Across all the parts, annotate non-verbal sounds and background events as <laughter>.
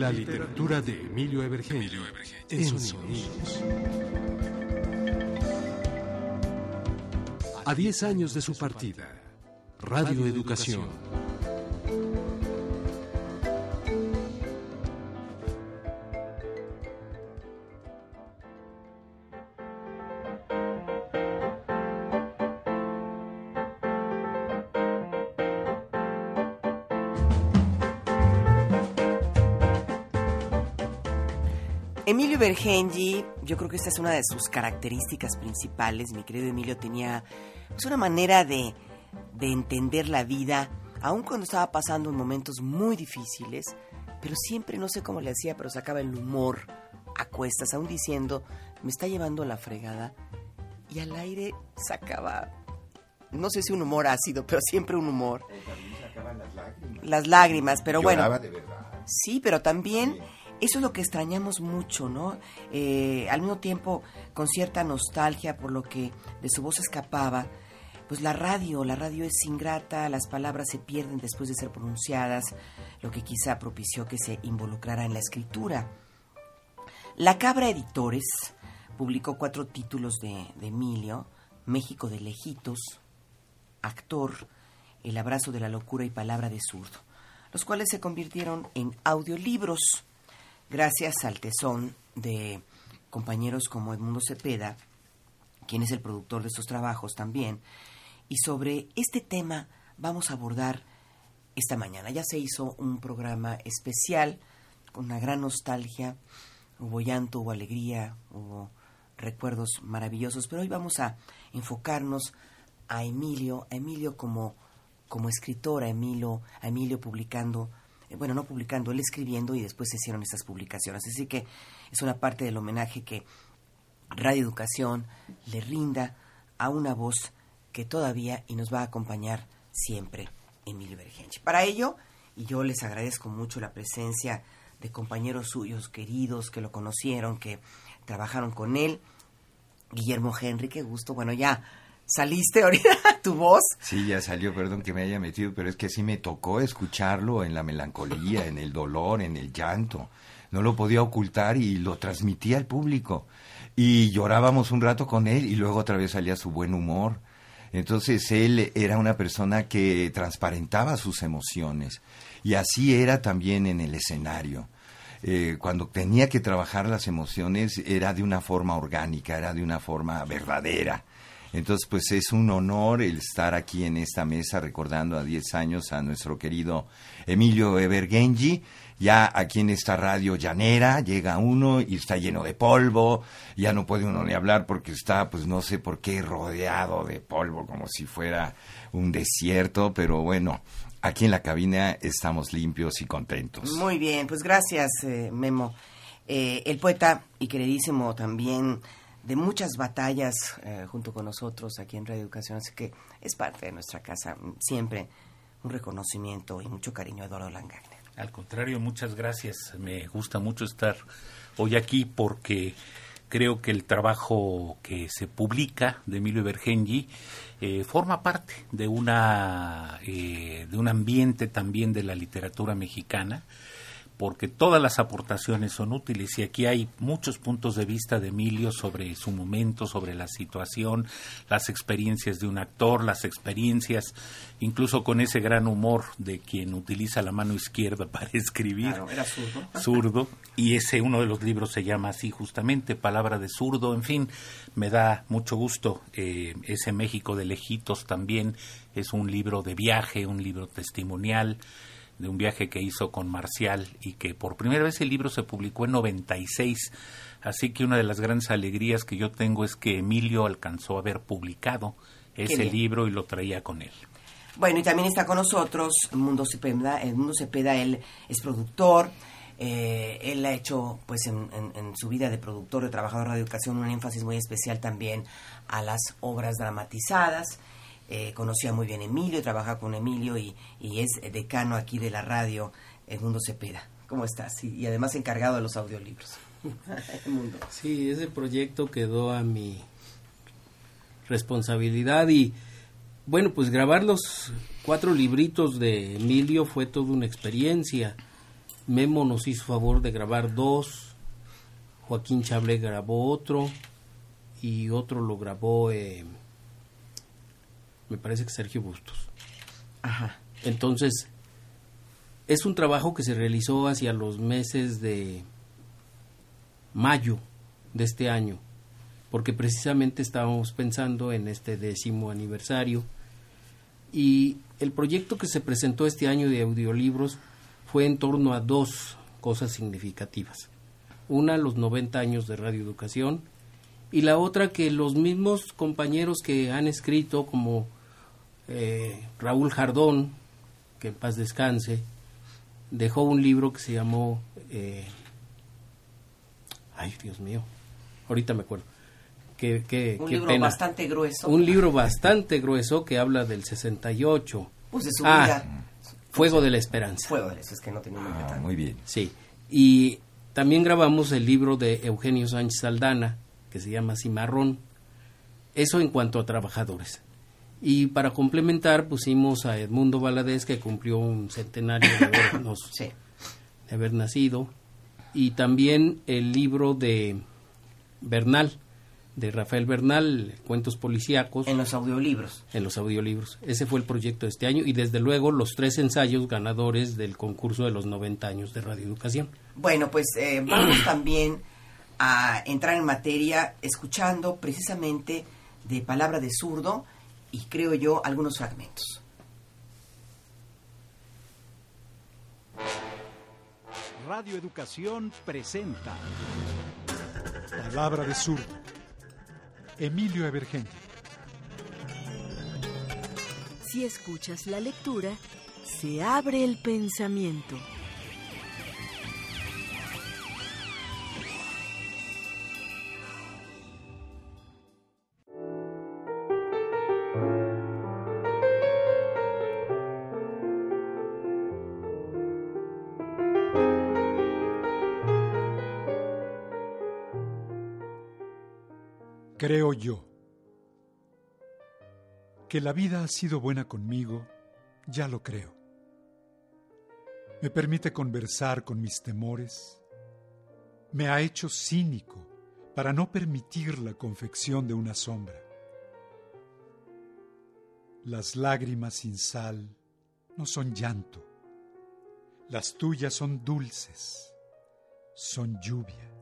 La literatura de Emilio Evergen en sonidos. A 10 años de su partida, Radio Educación. Bergenji, yo creo que esta es una de sus características principales. Mi querido Emilio tenía pues, una manera de, de entender la vida, aun cuando estaba pasando en momentos muy difíciles, pero siempre, no sé cómo le hacía, pero sacaba el humor a cuestas, aún diciendo, me está llevando la fregada, y al aire sacaba, no sé si un humor ácido, pero siempre un humor. las lágrimas. Las lágrimas, pero bueno. De verdad. Sí, pero también eso es lo que extrañamos mucho, ¿no? Eh, al mismo tiempo, con cierta nostalgia por lo que de su voz escapaba, pues la radio, la radio es ingrata, las palabras se pierden después de ser pronunciadas, lo que quizá propició que se involucrara en la escritura. La Cabra Editores publicó cuatro títulos de, de Emilio, México de Lejitos, Actor, El abrazo de la locura y Palabra de zurdo, los cuales se convirtieron en audiolibros gracias al tesón de compañeros como Edmundo Cepeda, quien es el productor de estos trabajos también, y sobre este tema vamos a abordar esta mañana. Ya se hizo un programa especial con una gran nostalgia, hubo llanto, hubo alegría, hubo recuerdos maravillosos, pero hoy vamos a enfocarnos a Emilio, a Emilio como, como escritor, a Emilio, a Emilio publicando bueno, no publicando, él escribiendo y después se hicieron estas publicaciones. Así que es una parte del homenaje que Radio Educación le rinda a una voz que todavía y nos va a acompañar siempre, Emilio Bergenchi. Para ello, y yo les agradezco mucho la presencia de compañeros suyos queridos que lo conocieron, que trabajaron con él, Guillermo Henry, qué gusto, bueno, ya saliste ahorita <laughs> tu voz. Sí, ya salió, perdón que me haya metido, pero es que sí me tocó escucharlo en la melancolía, en el dolor, en el llanto. No lo podía ocultar y lo transmitía al público. Y llorábamos un rato con él y luego otra vez salía su buen humor. Entonces él era una persona que transparentaba sus emociones y así era también en el escenario. Eh, cuando tenía que trabajar las emociones era de una forma orgánica, era de una forma verdadera. Entonces, pues es un honor el estar aquí en esta mesa recordando a 10 años a nuestro querido Emilio Evergenji. Ya aquí en esta radio llanera llega uno y está lleno de polvo, ya no puede uno ni hablar porque está, pues no sé por qué, rodeado de polvo, como si fuera un desierto, pero bueno, aquí en la cabina estamos limpios y contentos. Muy bien, pues gracias, eh, Memo. Eh, el poeta y queridísimo también de muchas batallas eh, junto con nosotros aquí en Radio Educación, así que es parte de nuestra casa. Siempre un reconocimiento y mucho cariño a Eduardo Langagne. Al contrario, muchas gracias. Me gusta mucho estar hoy aquí porque creo que el trabajo que se publica de Emilio Bergengi eh, forma parte de una eh, de un ambiente también de la literatura mexicana porque todas las aportaciones son útiles y aquí hay muchos puntos de vista de Emilio sobre su momento, sobre la situación, las experiencias de un actor, las experiencias, incluso con ese gran humor de quien utiliza la mano izquierda <laughs> para escribir. Claro, era zurdo. Zurdo. Y ese uno de los libros se llama así justamente, Palabra de Zurdo. En fin, me da mucho gusto. Eh, ese México de lejitos también es un libro de viaje, un libro testimonial de un viaje que hizo con Marcial y que por primera vez el libro se publicó en 96. Así que una de las grandes alegrías que yo tengo es que Emilio alcanzó a haber publicado ese libro y lo traía con él. Bueno, y también está con nosotros Mundo Cepeda. El Mundo Cepeda, él es productor. Eh, él ha hecho, pues, en, en, su vida de productor, de trabajador de educación, un énfasis muy especial también a las obras dramatizadas eh, conocía muy bien a Emilio, trabaja con Emilio y, y, es decano aquí de la radio Edmundo Cepeda. ¿Cómo estás? Y, y además encargado de los audiolibros. <laughs> Sí, ese proyecto quedó a mi responsabilidad y bueno, pues grabar los cuatro libritos de Emilio fue toda una experiencia Memo nos hizo favor de grabar dos, Joaquín Chablé grabó otro y otro lo grabó, eh, me parece que Sergio Bustos. Ajá. Entonces, es un trabajo que se realizó hacia los meses de mayo de este año, porque precisamente estábamos pensando en este décimo aniversario y el proyecto que se presentó este año de audiolibros fue en torno a dos cosas significativas. Una, los 90 años de radioeducación y la otra que los mismos compañeros que han escrito como eh, Raúl Jardón, que en paz descanse, dejó un libro que se llamó... Eh, ay, Dios mío, ahorita me acuerdo. Qué, qué, Un qué libro pena. bastante grueso. Un libro bastante grueso que habla del 68. Pues de su Ah, vida. Fuego de la Esperanza. Fuego de eso, es que no tenía Ah, muy bien. Sí. Y también grabamos el libro de Eugenio Sánchez Aldana, que se llama Cimarrón. Eso en cuanto a trabajadores. Y para complementar pusimos a Edmundo Valadez, que cumplió un centenario de habernos <coughs> Sí. de haber nacido, y también el libro de Bernal, de Rafael Bernal, Cuentos Policíacos, En los audiolibros. en los audiolibros. Ese fue el proyecto de este año y desde luego los tres ensayos ganadores del concurso de los 90 años de radioeducación. Bueno, pues eh, vamos <coughs> también a entrar en materia escuchando precisamente de Palabra de Zurdo y creo yo algunos fragmentos. Radio Educación presenta Palabra de zurdo. Emilio Evergente. Si escuchas la lectura, se abre el pensamiento. Creo yo que la vida ha sido buena conmigo, ya lo creo. Me permite conversar con mis temores. Me ha hecho cínico para no permitir la confección de una sombra. Las lágrimas sin sal no son llanto. Las tuyas son dulces, son lluvia.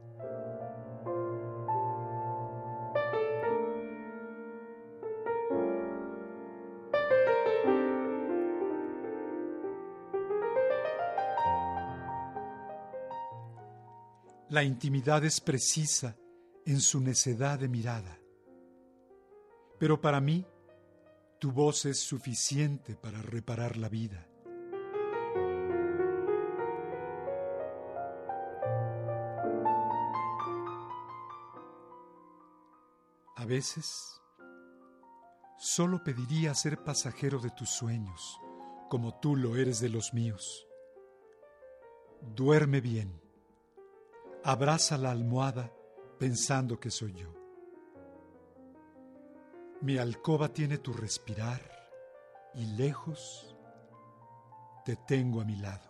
La intimidad es precisa en su necedad de mirada. Pero para mí, tu voz es suficiente para reparar la vida. A veces, solo pediría ser pasajero de tus sueños, como tú lo eres de los míos. Duerme bien. Abraza la almohada pensando que soy yo. Mi alcoba tiene tu respirar y lejos te tengo a mi lado.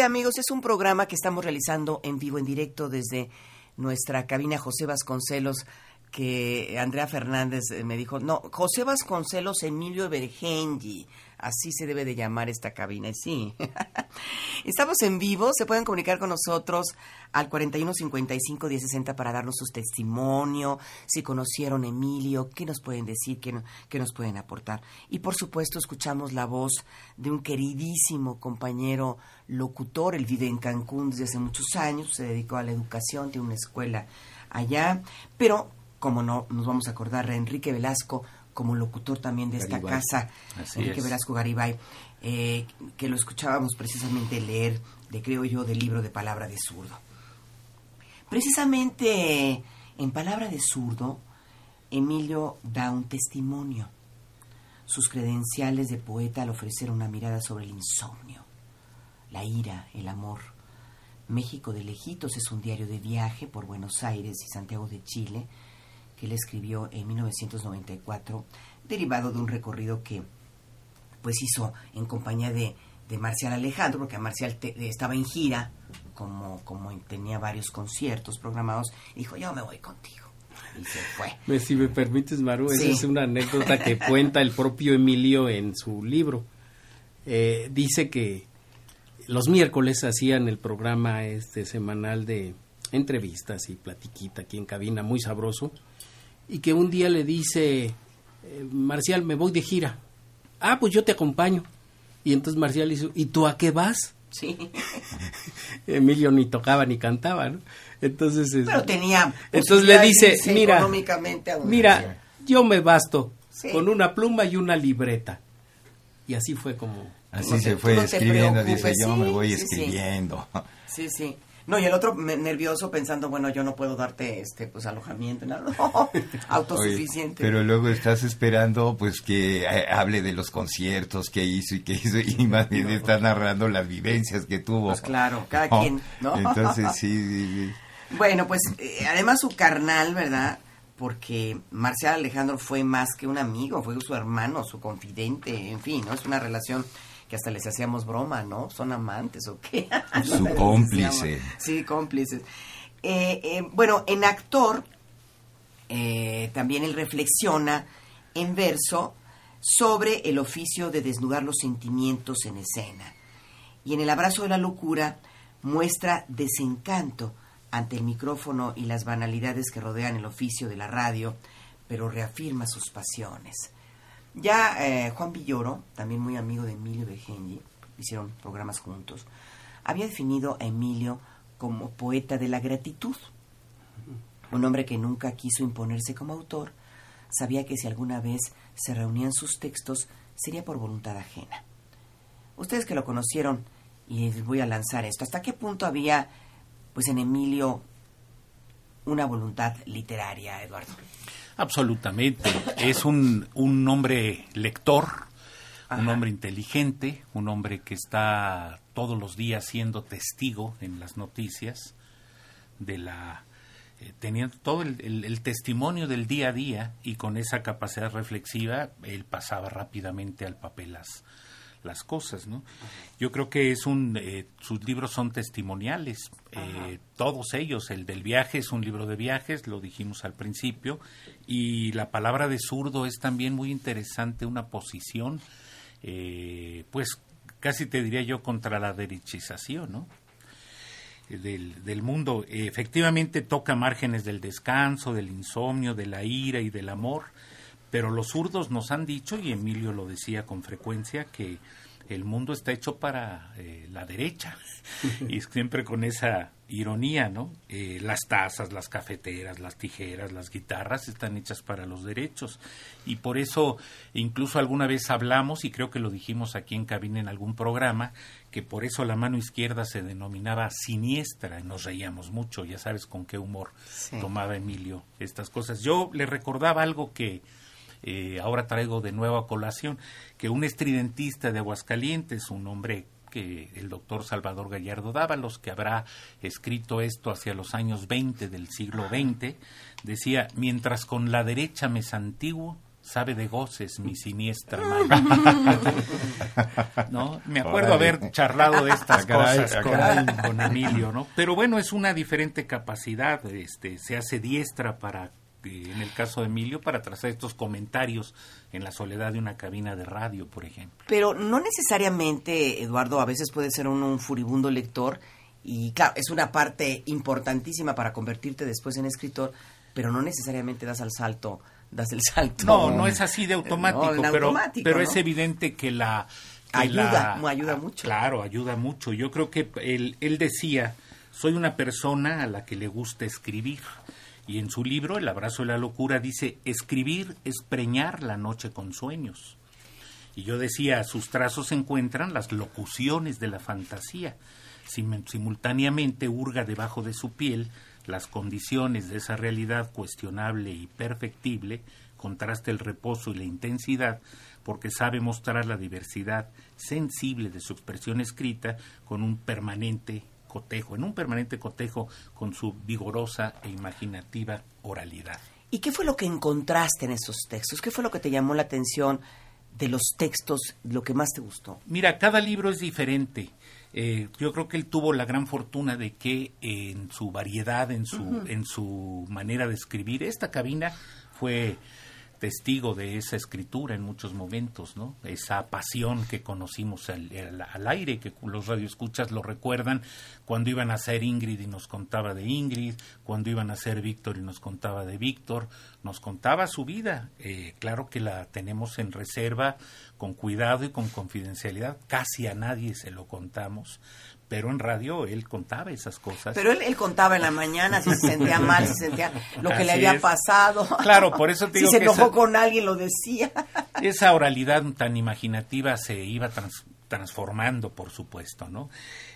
Amigos, es un programa que estamos realizando en vivo, en directo desde nuestra cabina José Vasconcelos, que Andrea Fernández eh, me dijo, no, José Vasconcelos Emilio Evergengi, así se debe de llamar esta cabina, sí. <laughs> Estamos en vivo, se pueden comunicar con nosotros al 4155 1060 para darnos su testimonio, si conocieron Emilio, qué nos pueden decir, qué, no- qué nos pueden aportar. Y por supuesto escuchamos la voz de un queridísimo compañero locutor, él vive en Cancún desde hace muchos años, se dedicó a la educación, tiene una escuela allá, pero como no nos vamos a acordar a Enrique Velasco como locutor también de esta casa, Así Enrique es. Velasco Garibay, eh, que lo escuchábamos precisamente leer, de creo yo, del libro de Palabra de Zurdo. Precisamente en Palabra de Zurdo, Emilio da un testimonio. Sus credenciales de poeta al ofrecer una mirada sobre el insomnio, la ira, el amor. México de Lejitos es un diario de viaje por Buenos Aires y Santiago de Chile que él escribió en 1994, derivado de un recorrido que pues hizo en compañía de, de Marcial Alejandro, porque Marcial estaba en gira, como, como tenía varios conciertos programados, y dijo, yo me voy contigo. Y se fue. Si me permites, Maru, esa es una anécdota que cuenta el propio Emilio en su libro. Eh, dice que los miércoles hacían el programa este semanal de entrevistas y platiquita aquí en cabina, muy sabroso, y que un día le dice, eh, Marcial, me voy de gira. Ah, pues yo te acompaño. Y entonces Marcial hizo, ¿y tú a qué vas? Sí. <laughs> Emilio ni tocaba ni cantaba, ¿no? Entonces, pero tenía. Entonces le dice, mira, mira, yo me basto con una pluma y una libreta. Y así fue como. Así se fue escribiendo, dice, yo me voy escribiendo. Sí, sí. No, y el otro nervioso pensando, bueno, yo no puedo darte este pues alojamiento, nada, <laughs> <laughs> autosuficiente. pero luego estás esperando pues que eh, hable de los conciertos que hizo y que hizo y más bien está narrando las vivencias que tuvo. Pues claro, <laughs> cada quien, ¿no? Entonces sí, Bueno, pues eh, además su carnal, ¿verdad? Porque Marcial Alejandro fue más que un amigo, fue su hermano, su confidente, en fin, ¿no? Es una relación que hasta les hacíamos broma, ¿no? ¿Son amantes o qué? Su <laughs> cómplice. Sí, cómplices. Eh, eh, bueno, en actor, eh, también él reflexiona en verso sobre el oficio de desnudar los sentimientos en escena. Y en el abrazo de la locura muestra desencanto ante el micrófono y las banalidades que rodean el oficio de la radio, pero reafirma sus pasiones. Ya eh, Juan Villoro, también muy amigo de Emilio Begengi, hicieron programas juntos, había definido a Emilio como poeta de la gratitud. Un hombre que nunca quiso imponerse como autor, sabía que si alguna vez se reunían sus textos sería por voluntad ajena. Ustedes que lo conocieron, y les voy a lanzar esto, ¿hasta qué punto había pues en Emilio una voluntad literaria, Eduardo? Absolutamente. Es un, un hombre lector, un hombre inteligente, un hombre que está todos los días siendo testigo en las noticias de la eh, teniendo todo el, el, testimonio del día a día y con esa capacidad reflexiva él pasaba rápidamente al papel las, las cosas, ¿no? Yo creo que es un, eh, sus libros son testimoniales, eh, todos ellos, el del viaje es un libro de viajes, lo dijimos al principio, y la palabra de zurdo es también muy interesante, una posición, eh, pues casi te diría yo contra la derechización, ¿no? Del, del, mundo. Efectivamente toca márgenes del descanso, del insomnio, de la ira y del amor, pero los zurdos nos han dicho, y Emilio lo decía con frecuencia, que el mundo está hecho para eh, la derecha. <laughs> y siempre con esa ironía, ¿no? Eh, las tazas, las cafeteras, las tijeras, las guitarras están hechas para los derechos. Y por eso, incluso alguna vez hablamos, y creo que lo dijimos aquí en cabina en algún programa, que por eso la mano izquierda se denominaba siniestra. Nos reíamos mucho, ya sabes con qué humor tomaba Emilio estas cosas. Yo le recordaba algo que eh, ahora traigo de nuevo a colación, que un estridentista de Aguascalientes, un hombre que el doctor Salvador Gallardo Dávalos, que habrá escrito esto hacia los años 20 del siglo XX, decía, mientras con la derecha me santiguo, sabe de goces mi siniestra mano. <laughs> ¿No? Me acuerdo haber charlado de estas cosas con, con, Emilio, ¿no? Pero bueno, es una diferente capacidad, este, se hace diestra para en el caso de Emilio, para trazar estos comentarios en la soledad de una cabina de radio, por ejemplo. Pero no necesariamente, Eduardo, a veces puede ser un, furibundo lector y claro, es una parte importantísima para convertirte después en escritor, pero no necesariamente das al salto, das el salto. No, no es así de <laughs> automático, pero, pero es evidente que la... ayuda, ayuda ah, mucho. Claro, ayuda mucho. Yo creo que él, él decía, soy una persona a la que le gusta escribir y en su libro, El abrazo de la locura, dice, escribir es preñar la noche con sueños. Y yo decía, sus trazos se encuentran las locuciones de la fantasía. Simultáneamente hurga debajo de su piel las condiciones de esa realidad cuestionable y perfectible contrasta el reposo y la intensidad, porque sabe mostrar la diversidad sensible de su expresión escrita con un permanente cotejo, en un permanente cotejo con su vigorosa e imaginativa oralidad. ¿Y qué fue lo que encontraste en esos textos? ¿Qué fue lo que te llamó la atención de los textos, lo que más te gustó? Mira, cada libro es diferente. Eh, yo creo que él tuvo la gran fortuna de que en su variedad, en su, en su manera de escribir, esta cabina fue testigo de esa escritura en muchos momentos, ¿no? Esa pasión que conocimos al, aire, que los radioescuchas lo recuerdan, cuando iban a ser Ingrid y nos contaba de Ingrid, cuando iban a ser Víctor y nos contaba de Víctor, nos contaba su vida. Eh, claro que la tenemos en reserva, con cuidado y con confidencialidad, casi a nadie se lo contamos, pero en radio él contaba esas cosas. Pero él, él contaba en la mañana si se sentía <laughs> mal, si sentía lo que le había pasado. Claro, por eso <laughs> te digo si se enojó con alguien lo decía. <laughs> Esa oralidad tan imaginativa se iba transformando, por supuesto, ¿no?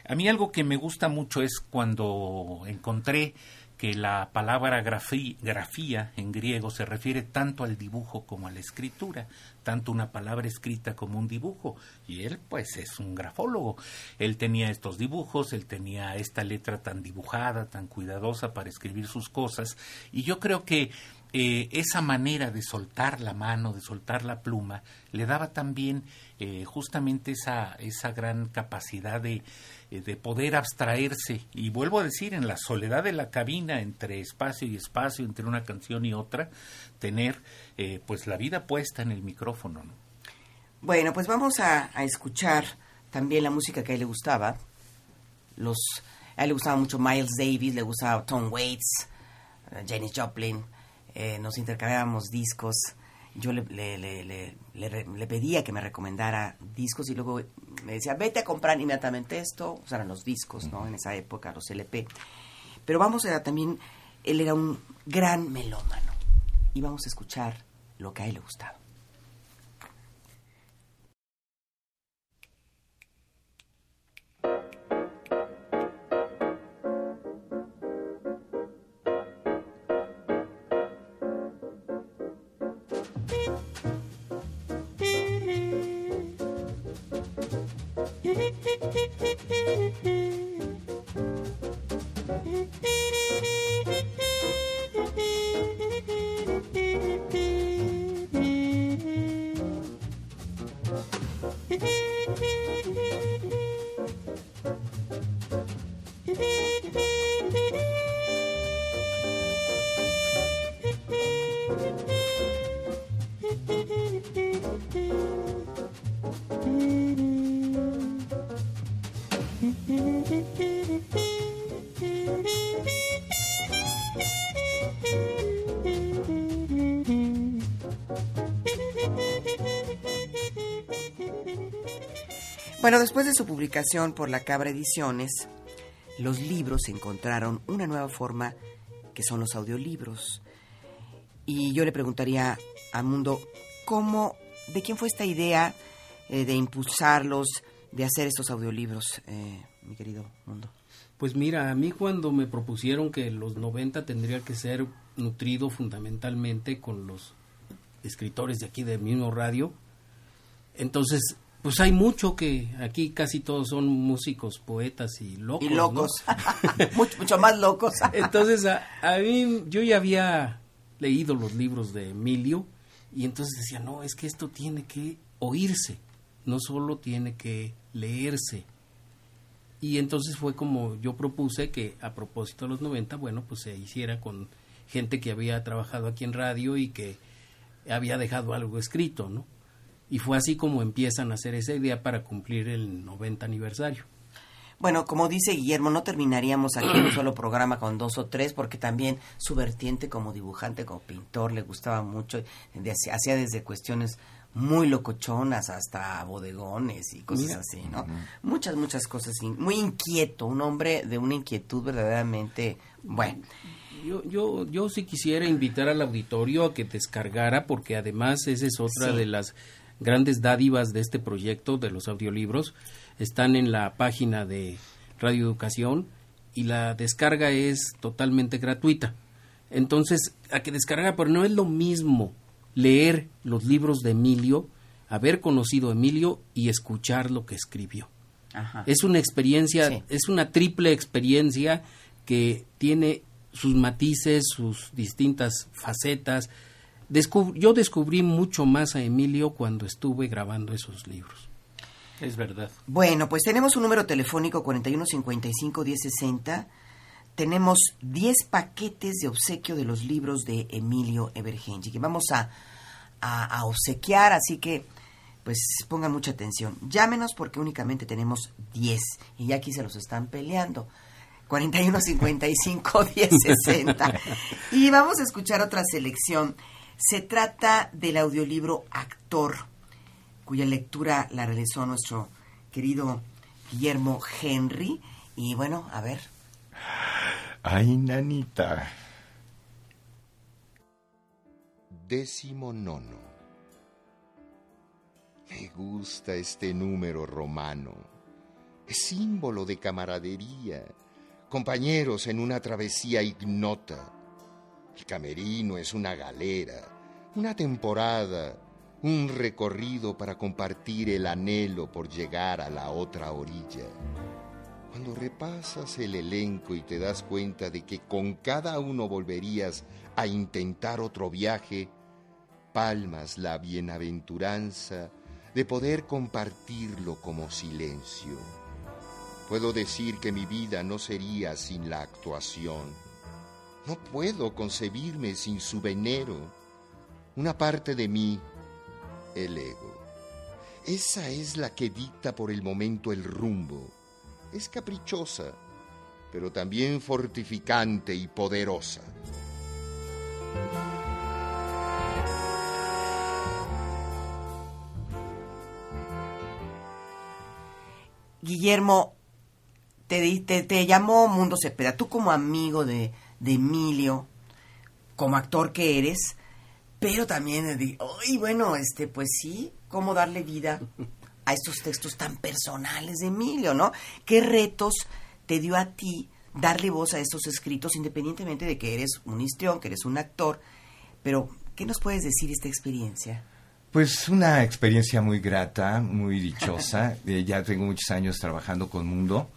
A mí algo que me gusta mucho es cuando encontré que la palabra grafía en griego se refiere tanto al dibujo como a la escritura, tanto una palabra escrita como un dibujo. Y él, pues, es un grafólogo. Él tenía estos dibujos, él tenía esta letra tan dibujada, tan cuidadosa para escribir sus cosas. Y yo creo que eh, esa manera de soltar la mano, de soltar la pluma, le daba también eh, justamente esa, esa gran capacidad de eh, de poder abstraerse. Y vuelvo a decir en la soledad de la cabina entre espacio y espacio entre una canción y otra tener eh, pues la vida puesta en el micrófono bueno pues vamos a, escuchar también la música que a él le gustaba. Los a él le gustaba mucho Miles Davis le gustaba Tom Waits eh, Janis Joplin nos intercambiábamos discos yo le, le, le, le, pedía que me recomendara discos y luego me decía, vete a comprar inmediatamente esto, o sea, eran los discos, ¿no? En esa época, los LP. Pero vamos a también, él era un gran melómano y vamos a escuchar lo que a él le gustaba. ピッピッピッ! Bueno, después de su publicación por la Cabra Ediciones, los libros encontraron una nueva forma que son los audiolibros. Y yo le preguntaría a Mundo, ¿cómo, de quién fue esta idea eh, de impulsarlos, de hacer estos audiolibros, eh, mi querido Mundo? Pues mira, a mí cuando me propusieron que los 90 tendría que ser nutrido fundamentalmente con los escritores de aquí del mismo radio, entonces pues hay mucho que aquí casi todos son músicos, poetas y locos. Y locos, <laughs> mucho, más locos. <laughs> entonces, a, a, mí, yo ya había leído los libros de Emilio y entonces decía, no, es que esto tiene que oírse, no solo tiene que leerse. Y entonces fue como yo propuse que a propósito de los 90, bueno, pues se hiciera con gente que había trabajado aquí en radio y que había dejado algo escrito, ¿no? Y fue así como empiezan a hacer esa idea para cumplir el 90 aniversario. Bueno, como dice Guillermo, no terminaríamos aquí un <clears throat> solo programa con dos o tres, porque también su vertiente como dibujante, como pintor, le gustaba mucho, hacía desde cuestiones muy locochonas hasta bodegones y cosas así, ¿no? Muchas, muchas cosas, muy inquieto, un hombre de una inquietud verdaderamente, bueno. Yo, yo, yo sí quisiera invitar al auditorio a que descargara, porque además esa es otra de las grandes dádivas de este proyecto de los audiolibros están en la página de Radio Educación y la descarga es totalmente gratuita. Entonces, a que descarga, pero no es lo mismo leer los libros de Emilio, haber conocido a Emilio y escuchar lo que escribió. Ajá. Es una experiencia, Sí. es una triple experiencia que tiene sus matices, sus distintas facetas. Descub- yo descubrí mucho más a Emilio cuando estuve grabando esos libros. Es verdad. Bueno, pues tenemos un número telefónico 4155-1060. Tenemos 10 paquetes de obsequio de los libros de Emilio Evergenji que vamos a, a- a obsequiar, así que pues pongan mucha atención. Llámenos porque únicamente tenemos 10 y ya aquí se los están peleando. 4155-1060. <laughs> y vamos a escuchar otra selección. Se trata del audiolibro Actor cuya lectura la realizó nuestro querido Guillermo Henry. Y bueno, a ver, Ay, nanita. Décimo nono. Me gusta este número romano. Es símbolo de camaradería. Compañeros en una travesía ignota. El camerino es una galera, una temporada, un recorrido para compartir el anhelo por llegar a la otra orilla. Cuando repasas el elenco y te das cuenta de que con cada uno volverías a intentar otro viaje, palmas la bienaventuranza de poder compartirlo como silencio. Puedo decir que mi vida no sería sin la actuación. No puedo concebirme sin su venero. Una parte de mí, el ego. Esa es la que dicta por el momento el rumbo. Es caprichosa, pero también fortificante y poderosa. Guillermo, te, te, te llamó Mundo Cepeda. Tú como amigo de, de Emilio, como actor que eres, pero también, ay, bueno, este, pues sí, cómo darle vida a estos textos tan personales de Emilio, ¿no? ¿Qué retos te dio a ti darle voz a estos escritos, independientemente de que eres un histrión, que eres un actor? Pero, ¿qué nos puedes decir de esta experiencia? Pues una experiencia muy grata, muy dichosa. <laughs> Eh, ya tengo muchos años trabajando con Mundo.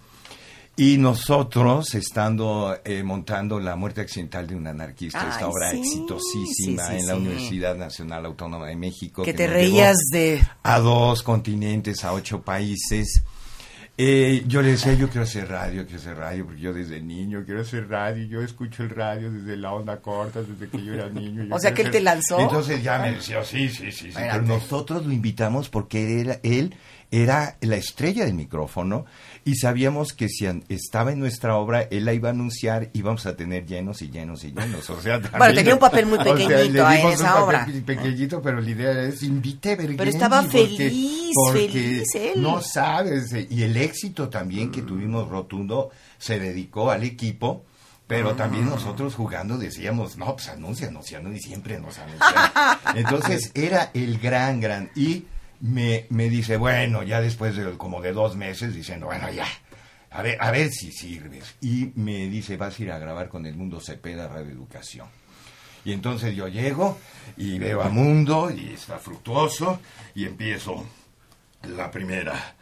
Y nosotros, estando eh, montando La muerte accidental de un anarquista, Ay, esta obra sí, exitosísima sí, sí, en la. Universidad Nacional Autónoma de México. Que te nos llevó reías de... A dos continentes, a ocho países. Eh, yo le decía, yo quiero hacer radio, quiero hacer radio, porque yo desde niño quiero hacer radio, yo escucho el radio desde la onda corta, desde que yo era niño. yo <laughs> O sea, que él te lanzó. Entonces ya me decía, sí, sí, sí, sí, pero nosotros lo invitamos porque era, él era la estrella del micrófono y sabíamos que si estaba en nuestra obra, él la iba a anunciar, íbamos a tener llenos y llenos y llenos. O sea, también- tenía un papel muy <laughs> o sea, le pequeñito, ah, en esa un obra. pequeñito, pero la idea es invite a Bergenji, Pero estaba porque- feliz, porque feliz él. No sabes, eh, y el éxito también que tuvimos rotundo se dedicó al equipo. Pero Ah. también nosotros jugando decíamos, no, pues anú- y siempre nos anuncian. <laughs> Entonces era el gran, gran. Y me, me dice, bueno, ya después de como de dos meses, diciendo, bueno, ya, a ver, a ver si sirves. Y me dice, vas a ir a grabar con el Mundo Cepeda Radio Educación. Y entonces yo llego y veo a Mundo y está fructuoso y empiezo la primera.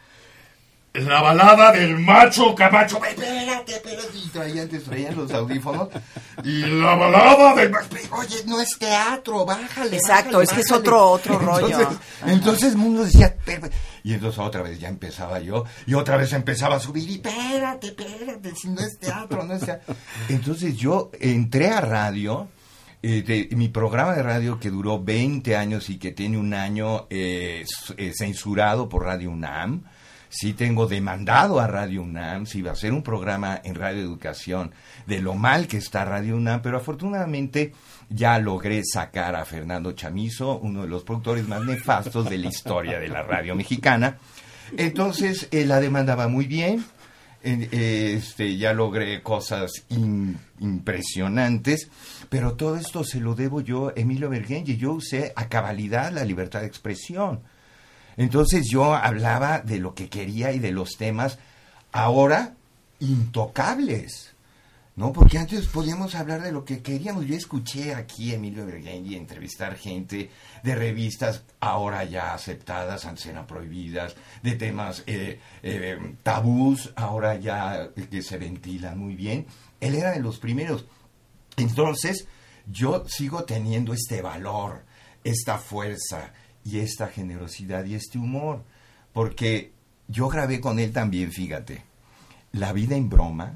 La balada del macho Camacho. Espérate, espérate. Y traían los audífonos. <laughs> Y la balada del macho. Oye, no es teatro, bájale. Exacto, bájale, es que es otro- otro rollo. Entonces, entonces Mundo decía, "Pero-". y entonces otra vez ya empezaba yo, y otra vez empezaba a subir, y espérate, espérate, si no es teatro, no es teatro. Entonces yo entré a radio, eh, de- mi programa de radio que duró 20 años y que tiene un año eh, eh, censurado por Radio UNAM, sí tengo demandado a Radio UNAM, si iba a hacer un programa en Radio Educación de lo mal que está Radio UNAM, pero afortunadamente ya logré sacar a Fernando Chamizo, uno de los productores más nefastos de la historia de la radio mexicana. Entonces, eh, la demanda va muy bien. Eh, este, ya logré cosas impresionantes, pero todo esto se lo debo yo, Emilio Bergenji. Yo usé a cabalidad la libertad de expresión. Entonces yo hablaba de lo que quería y de los temas ahora intocables. ¿no? Porque antes podíamos hablar de lo que queríamos. Yo escuché aquí a Emilio Bergengi entrevistar gente de revistas ahora ya aceptadas, antes eran prohibidas, de temas eh, eh, tabús, ahora ya que se ventilan muy bien. Él era de los primeros. Entonces, yo sigo teniendo este valor, esta fuerza y esta generosidad y este humor, porque yo grabé con él también, fíjate, La vida en broma,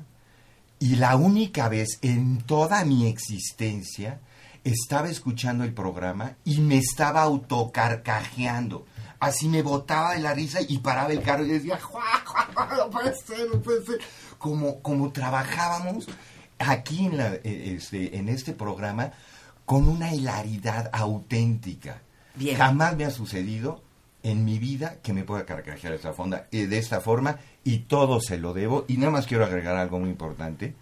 y la única vez en toda mi existencia estaba escuchando el programa y me estaba autocarcajeando. Así me botaba de la risa y paraba el carro y decía, no puede ser, no puede ser. Como, como trabajábamos aquí en, eh, este, en este programa con una hilaridad auténtica. Jamás me ha sucedido en mi vida que me pueda carcajear esta fonda, eh, de esta forma y todo se lo debo. Y nada más quiero agregar algo muy importante.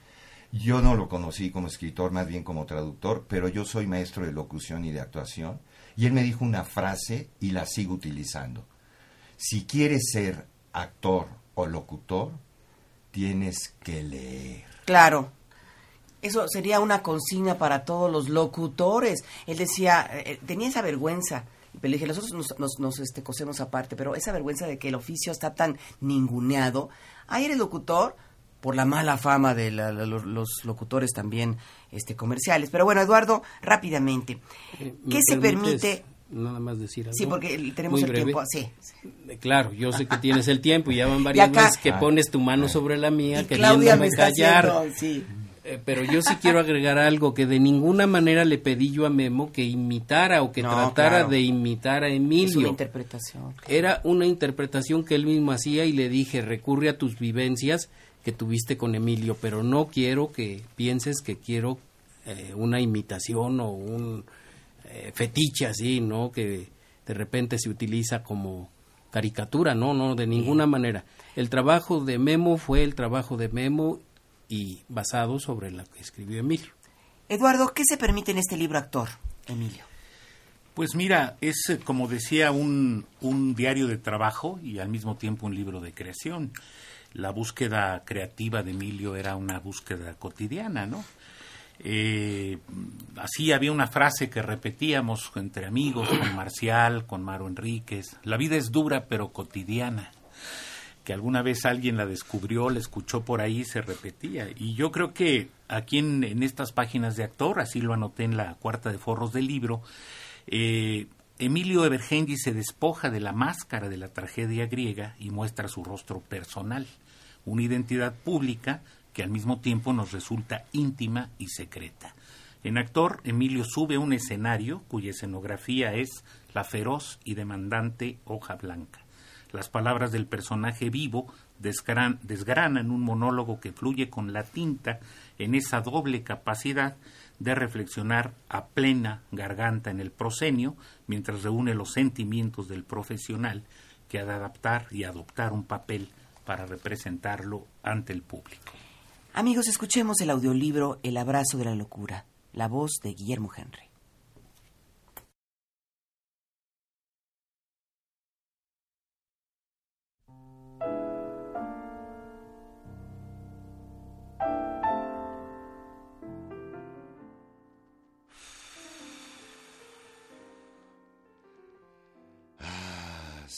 Yo no lo conocí como escritor, más bien como traductor, pero yo soy maestro de locución y de actuación. Y él me dijo una frase y la sigo utilizando. Si quieres ser actor o locutor, tienes que leer. Claro. Eso sería una consigna para todos los locutores. Él decía, eh, eh, tenía esa vergüenza. Pero le dije, nosotros nos, nos, este, cosemos aparte, pero esa vergüenza de que el oficio está tan ninguneado. Ahí eres locutor por la mala fama de los, locutores también este, comerciales. Pero bueno, Eduardo, rápidamente, eh, ¿qué se permite? Nada más decir algo. Sí, porque tenemos el tiempo. Sí, Claro, yo sé que tienes el tiempo y ya van <laughs> varias veces que pones tu mano sobre la mía, queriéndome callar. sí. Eh, pero yo sí quiero agregar algo que de ninguna manera le pedí yo a Memo que imitara o que tratara de imitar a Emilio. Es una interpretación. Era una interpretación que él mismo hacía y le dije, recurre a tus vivencias que tuviste con Emilio, pero no quiero que pienses que quiero eh, una imitación o un eh, fetiche así, ¿no? Que de repente se utiliza como caricatura, no, no, de ninguna manera. El trabajo de Memo fue el trabajo de Memo y basado sobre lo que escribió Emilio. Eduardo, ¿qué se permite en este libro actor, Emilio? Pues mira, es eh, como decía un, un diario de trabajo y al mismo tiempo un libro de creación. La búsqueda creativa de Emilio era una búsqueda cotidiana, ¿no? Eh, así había una frase que repetíamos entre amigos, con Marcial, con Maro Enríquez, la vida es dura pero cotidiana que alguna vez alguien la descubrió, la escuchó por ahí, se repetía. Y yo creo que aquí en, estas páginas de actor, así lo anoté en la cuarta de forros del libro, eh, Emilio Evergengi se despoja de la máscara de la tragedia griega y muestra su rostro personal, una identidad pública que al mismo tiempo nos resulta íntima y secreta. En actor, Emilio sube a un escenario cuya escenografía es la feroz y demandante hoja blanca. Las palabras del personaje vivo desgranan un monólogo que fluye con la tinta en esa doble capacidad de reflexionar a plena garganta en el proscenio, mientras reúne los sentimientos del profesional que ha de adaptar y adoptar un papel para representarlo ante el público. Amigos, escuchemos el audiolibro El abrazo de la locura, la voz de Guillermo Henry.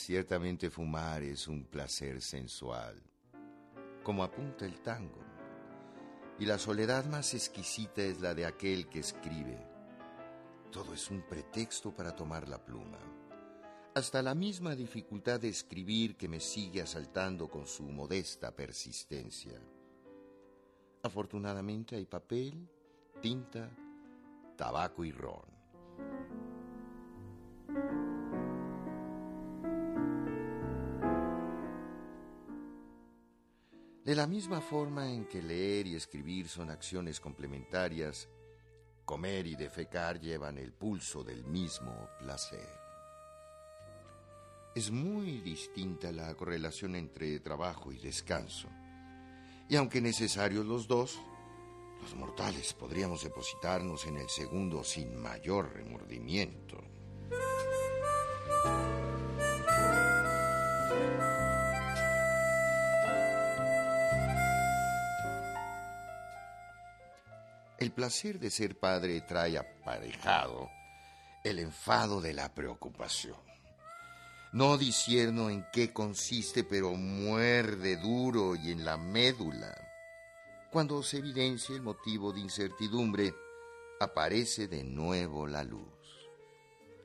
Ciertamente fumar es un placer sensual, como apunta el tango. Y la soledad más exquisita es la de aquel que escribe. Todo es un pretexto para tomar la pluma. Hasta la misma dificultad de escribir que me sigue asaltando con su modesta persistencia. Afortunadamente hay papel, tinta, tabaco y ron. De la misma forma en que leer y escribir son acciones complementarias, comer y defecar llevan el pulso del mismo placer. Es muy distinta la correlación entre trabajo y descanso. Y aunque necesarios los dos, los mortales podríamos depositarnos en el segundo sin mayor remordimiento. El placer de ser padre trae aparejado el enfado de la preocupación. No disierno en qué consiste, pero muerde duro y en la médula. Cuando se evidencia el motivo de incertidumbre, aparece de nuevo la luz.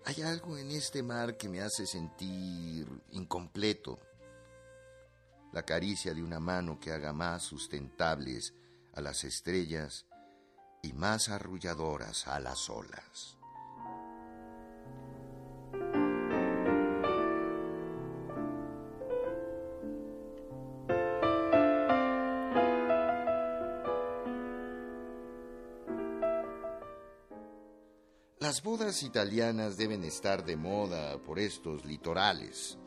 Hay algo en este mar que me hace sentir incompleto. La caricia de una mano que haga más sustentables a las estrellas y más arrulladoras a las olas. Las bodas italianas deben estar de moda por estos litorales.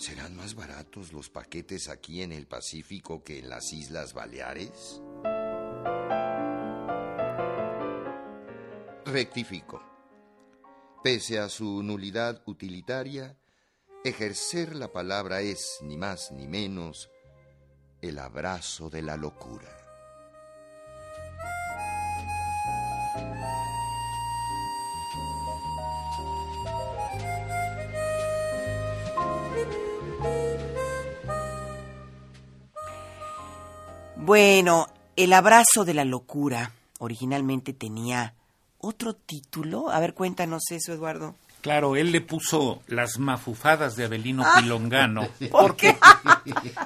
¿Serán más baratos los paquetes aquí en el Pacífico que en las Islas Baleares? Rectifico. Pese a su nulidad utilitaria, ejercer la palabra es, ni más ni menos, el abrazo de la locura. Bueno, El abrazo de la locura originalmente tenía otro título. A ver, cuéntanos eso, Eduardo. Claro, él le puso las mafufadas de Abelino Ah. Pilongano. <laughs> ¿Por qué?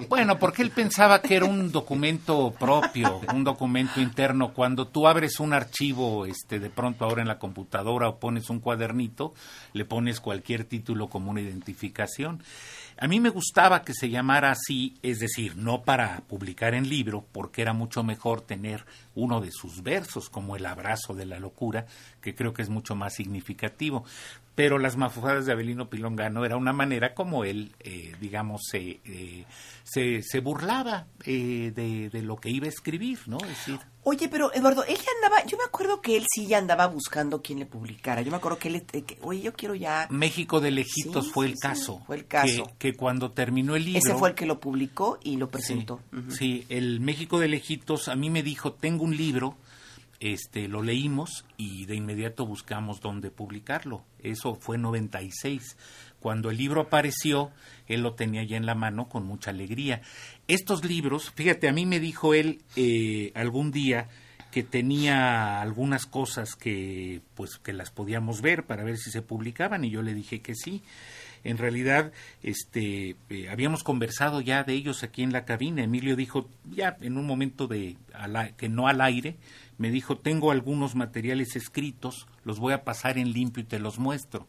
Bueno, porque él pensaba que era un documento propio, un documento interno. Cuando tú abres un archivo, este, de pronto ahora en la computadora o pones un cuadernito, le pones cualquier título como una identificación. A mí me gustaba que se llamara así, es decir, no para publicar en libro, porque era mucho mejor tener uno de sus versos, como El abrazo de la locura, que creo que es mucho más significativo. Pero las mafufadas de Abelino Pilongano era una manera como él, eh, digamos, se, eh, se, se burlaba eh, de, de lo que iba a escribir, ¿no? Es decir, Oye, pero Eduardo, él ya andaba, yo me acuerdo que él sí ya andaba buscando quién le publicara. Yo me acuerdo que él, eh, que, oye, yo quiero ya... México de lejitos Sí, fue el sí, caso. fue el caso. Que, que cuando terminó el libro... Ese fue el que lo publicó y lo Sí, presentó. Sí, el México de lejitos a mí me dijo, tengo un libro, este, lo leímos y de inmediato buscamos dónde publicarlo. Eso fue en 96. Cuando el libro apareció, él lo tenía ya en la mano con mucha alegría. Estos libros, fíjate, a mí me dijo él eh, algún día que tenía algunas cosas que pues que las podíamos ver para ver si se publicaban y yo le dije que sí en realidad este eh, habíamos conversado ya de ellos aquí en la cabina Emilio dijo ya en un momento de al a- que no al aire me dijo tengo algunos materiales escritos los voy a pasar en limpio y te los muestro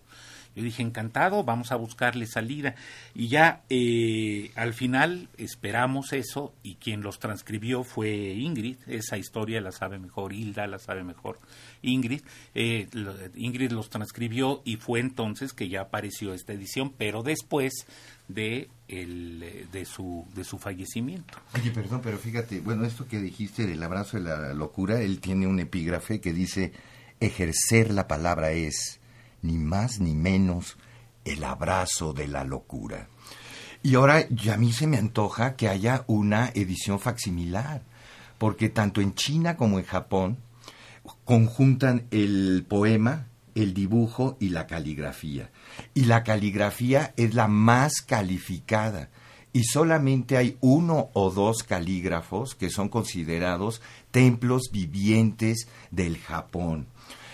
yo dije, encantado, vamos a buscarle salida. Y ya eh, al final esperamos eso y quien los transcribió fue Ingrid. Esa historia la sabe mejor Hilda, la sabe mejor Ingrid. Eh, Ingrid los transcribió y fue entonces que ya apareció esta edición, pero después de, el, de, su, de su fallecimiento. Oye, perdón, pero fíjate, bueno, esto que dijiste del abrazo de la locura, él tiene un epígrafe que dice, ejercer la palabra es, ni más ni menos, el abrazo de la locura. Y ahora ya a mí se me antoja que haya una edición facsimilar, porque tanto en China como en Japón conjuntan el poema, el dibujo y la caligrafía. Y la caligrafía es la más calificada. Y solamente hay uno o dos calígrafos que son considerados templos vivientes del Japón.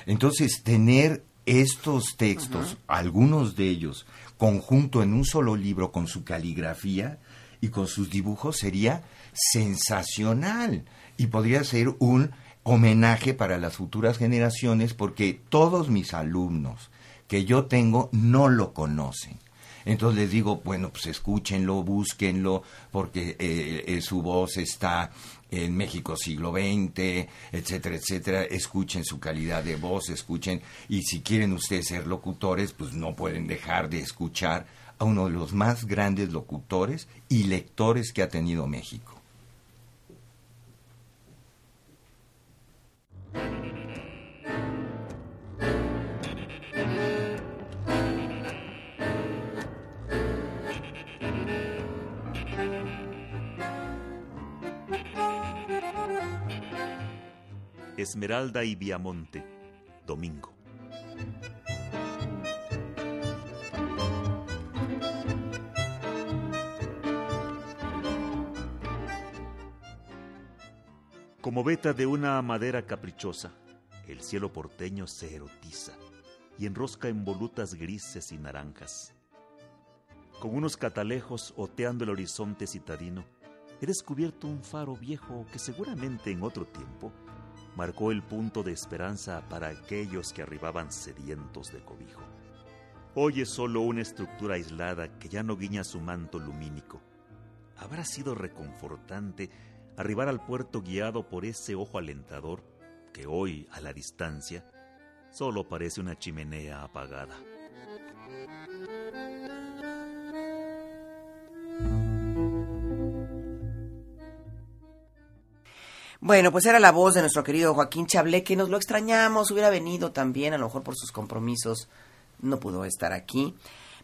Entonces, tener estos textos, algunos de ellos, conjunto en un solo libro con su caligrafía y con sus dibujos sería sensacional y podría ser un homenaje para las futuras generaciones porque todos mis alumnos que yo tengo no lo conocen. Entonces les digo, bueno, pues escúchenlo, búsquenlo, porque eh, eh, su voz está en México siglo XX, etcétera, etcétera. Escuchen su calidad de voz, escuchen, y si quieren ustedes ser locutores, pues no pueden dejar de escuchar a uno de los más grandes locutores y lectores que ha tenido México. Esmeralda y Viamonte, domingo. Como veta de una madera caprichosa, el cielo porteño se erotiza y enrosca en volutas grises y naranjas. Con unos catalejos oteando el horizonte citadino, he descubierto un faro viejo que seguramente en otro tiempo marcó el punto de esperanza para aquellos que arribaban sedientos de cobijo. Hoy es solo una estructura aislada que ya no guiña su manto lumínico. ¿Habrá sido reconfortante arribar al puerto guiado por ese ojo alentador que hoy, a la distancia, solo parece una chimenea apagada? Bueno, pues era la voz de nuestro querido Joaquín Chablé, que nos lo extrañamos, hubiera venido también, a lo mejor por sus compromisos, no pudo estar aquí.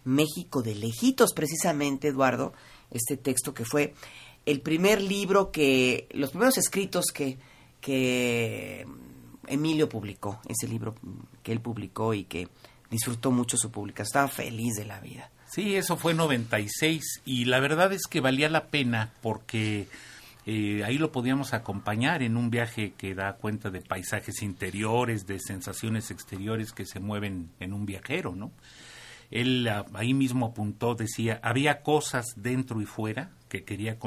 México de lejitos, precisamente, Eduardo, este texto que fue el primer libro que, los primeros escritos que, que Emilio publicó, ese libro que él publicó y que disfrutó mucho su publicación, estaba feliz de la vida. Sí, eso fue 96 y la verdad es que valía la pena porque eh, ahí lo podíamos acompañar en un viaje que da cuenta de paisajes interiores, de sensaciones exteriores que se mueven en un viajero, ¿no? Él ah, ahí mismo apuntó, decía, había cosas dentro y fuera que quería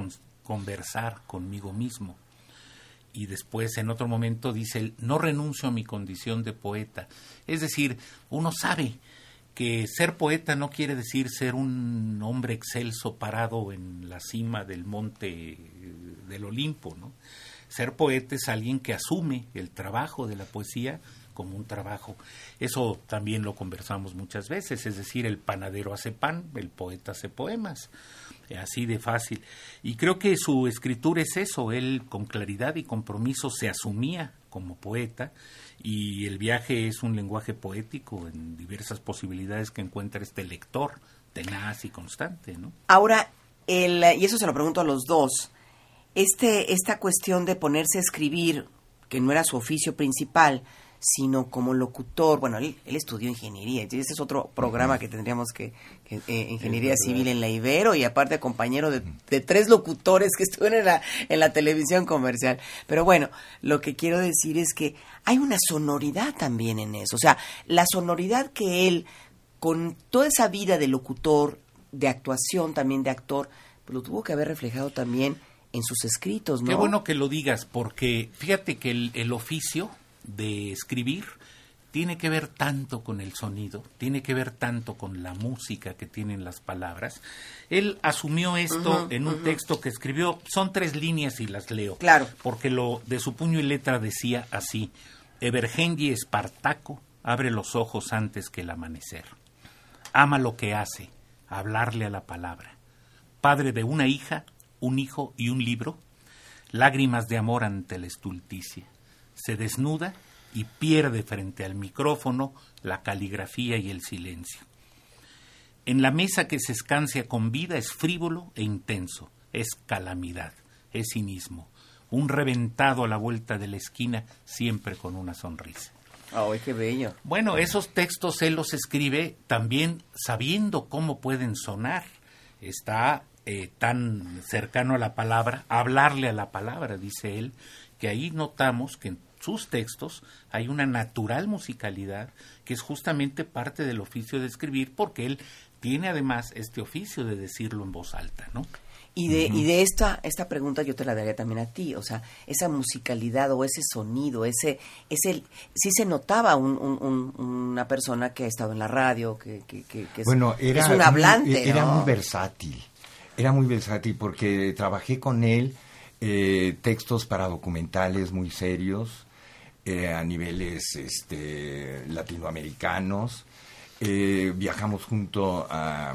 conversar conmigo mismo. Y después, en otro momento, dice no renuncio a mi condición de poeta. Es decir, uno sabe que ser poeta no quiere decir ser un hombre excelso parado en la cima del monte del Olimpo, ¿no? Ser poeta es alguien que asume el trabajo de la poesía como un trabajo. Eso también lo conversamos muchas veces, es decir, el panadero hace pan, el poeta hace poemas, así de fácil. Y creo que su escritura es eso, él con claridad y compromiso se asumía como poeta y el viaje es un lenguaje poético en diversas posibilidades que encuentra este lector tenaz y constante, ¿no? Ahora, el, y eso se lo pregunto a los dos, este, esta cuestión de ponerse a escribir, que no era su oficio principal, sino como locutor, bueno, él, estudió ingeniería, ese es otro programa que tendríamos que, eh, ingeniería civil en la Ibero y aparte compañero de, de, tres locutores que <laughs> estuvieron en la, en la televisión comercial. Pero bueno, lo que quiero decir es que hay una sonoridad también en eso, o sea, la sonoridad que él, con toda esa vida de locutor, de actuación también de actor, pues lo tuvo que haber reflejado también en sus escritos, ¿no? Qué bueno que lo digas, porque fíjate que el, el oficio de escribir tiene que ver tanto con el sonido, tiene que ver tanto con la música que tienen las palabras. Él asumió esto en un texto que escribió, son tres líneas y las leo. Claro. Porque lo de su puño y letra decía así: Evergengi Espartaco abre los ojos antes que el amanecer. Ama lo que hace, hablarle a la palabra. Padre de una hija, un hijo y un libro, lágrimas de amor ante la estulticia. Se desnuda y pierde frente al micrófono la caligrafía y el silencio. En la mesa que se escancia con vida es frívolo e intenso, es calamidad, es cinismo, un reventado a la vuelta de la esquina siempre con una sonrisa. ¡Ay, qué bello! Bueno, esos textos él los escribe también sabiendo cómo pueden sonar. Está eh, tan cercano a la palabra, hablarle a la palabra, dice él, que ahí notamos que sus textos hay una natural musicalidad que es justamente parte del oficio de escribir porque él tiene además este oficio de decirlo en voz alta, ¿no? Y de, y de esta, esta pregunta yo te la daría también a ti, o sea, esa musicalidad o ese sonido, ese, ese sí se notaba un, una persona que ha estado en la radio, que, que, que, es, bueno, era, un hablante. Era muy versátil, era muy versátil porque trabajé con él eh, textos para documentales muy serios, eh, a niveles este, latinoamericanos. Eh, viajamos junto a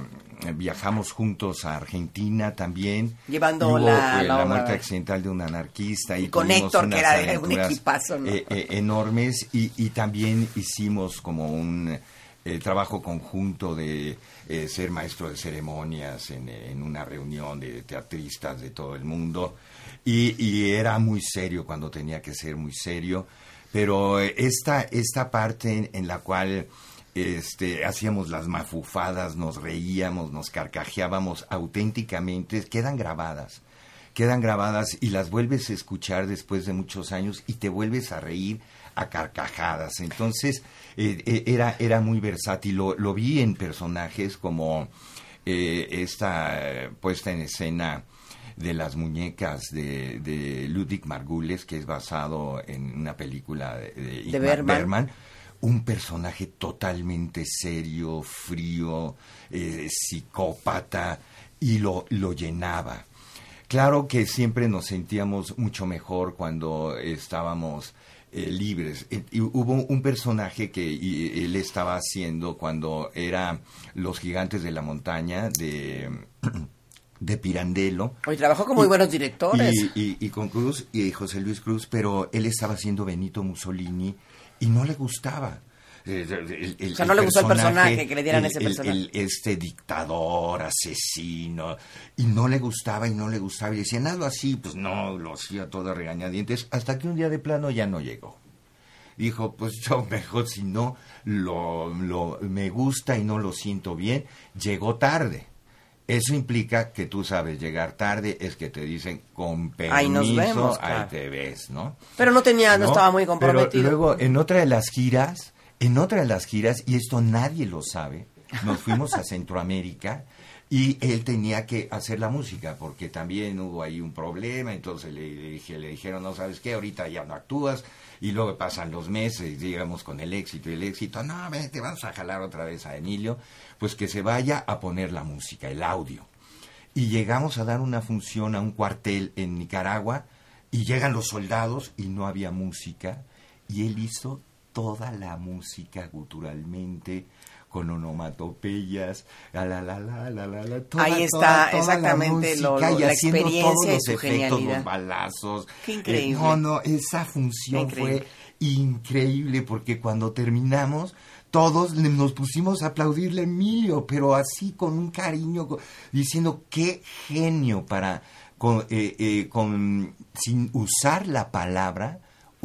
viajamos juntos a Argentina también. Llevando la, la, muerte accidental de un anarquista y, con Héctor que era un equipazo enormes. Y, y, también hicimos como un trabajo conjunto de ser maestro de ceremonias en, en, una reunión de teatristas de todo el mundo. Y, y, era muy serio cuando tenía que ser muy serio pero esta, esta parte en, la cual este, hacíamos las mafufadas, nos reíamos, nos carcajeábamos auténticamente, quedan grabadas, quedan grabadas y las vuelves a escuchar después de muchos años y te vuelves a reír a carcajadas. Entonces, eh, eh, era, era muy versátil, lo, lo vi en personajes como eh, esta eh, puesta en escena de las muñecas de, de Ludwig Margules, que es basado en una película de, de. Bergman, un personaje totalmente serio, frío, eh, psicópata, y lo, lo llenaba. Claro que siempre nos sentíamos mucho mejor cuando estábamos eh, libres. Eh, y hubo un personaje que y- él estaba haciendo cuando era Los Gigantes de la Montaña de, <clears throat> de Pirandello. Hoy trabajó con muy Y- buenos directores. Y, y- y con Cruz y José Luis Cruz, pero él estaba haciendo Benito Mussolini y no le gustaba. Eh, el- el- O sea, no le gustó el personaje, que le dieran ese personaje. este dictador, asesino, y no le gustaba y no le gustaba. Y decían, hazlo así, pues no, lo hacía todo regañadientes, hasta que un día de plano ya no llegó. Dijo, pues yo mejor si no lo, lo- me gusta y no lo siento bien, llegó tarde. Eso implica que tú sabes llegar tarde, es que te dicen con permiso, Ahí nos vemos, ahí te ves, ¿no? Pero no tenía, no, ¿no? estaba muy Pero comprometido. luego, en otra de las giras, en otra de las giras, y esto nadie lo sabe, nos fuimos a <laughs> Centroamérica y él tenía que hacer la música, porque también hubo ahí un problema, entonces le, le dije, le dijeron, no sabes qué, ahorita ya no actúas, y luego pasan los meses, digamos, con el éxito y el éxito, no, ven, te vamos a jalar otra vez a Emilio, pues que se vaya a poner la música, el audio. Y llegamos a dar una función a un cuartel en Nicaragua y llegan los soldados y no había música y él hizo toda la música guturalmente con onomatopeyas, la la la la la la, la, toda, Ahí está, toda- toda la exactamente, lo- música lo- y la haciendo experiencia todos y los su efectos, genialidad. los balazos. Qué Eh, increíble. no, no, esa función Increíble. fue increíble porque cuando terminamos todos nos pusimos a aplaudirle a Emilio, pero así con un cariño, diciendo qué genio para, con, eh, eh, con- sin usar la palabra,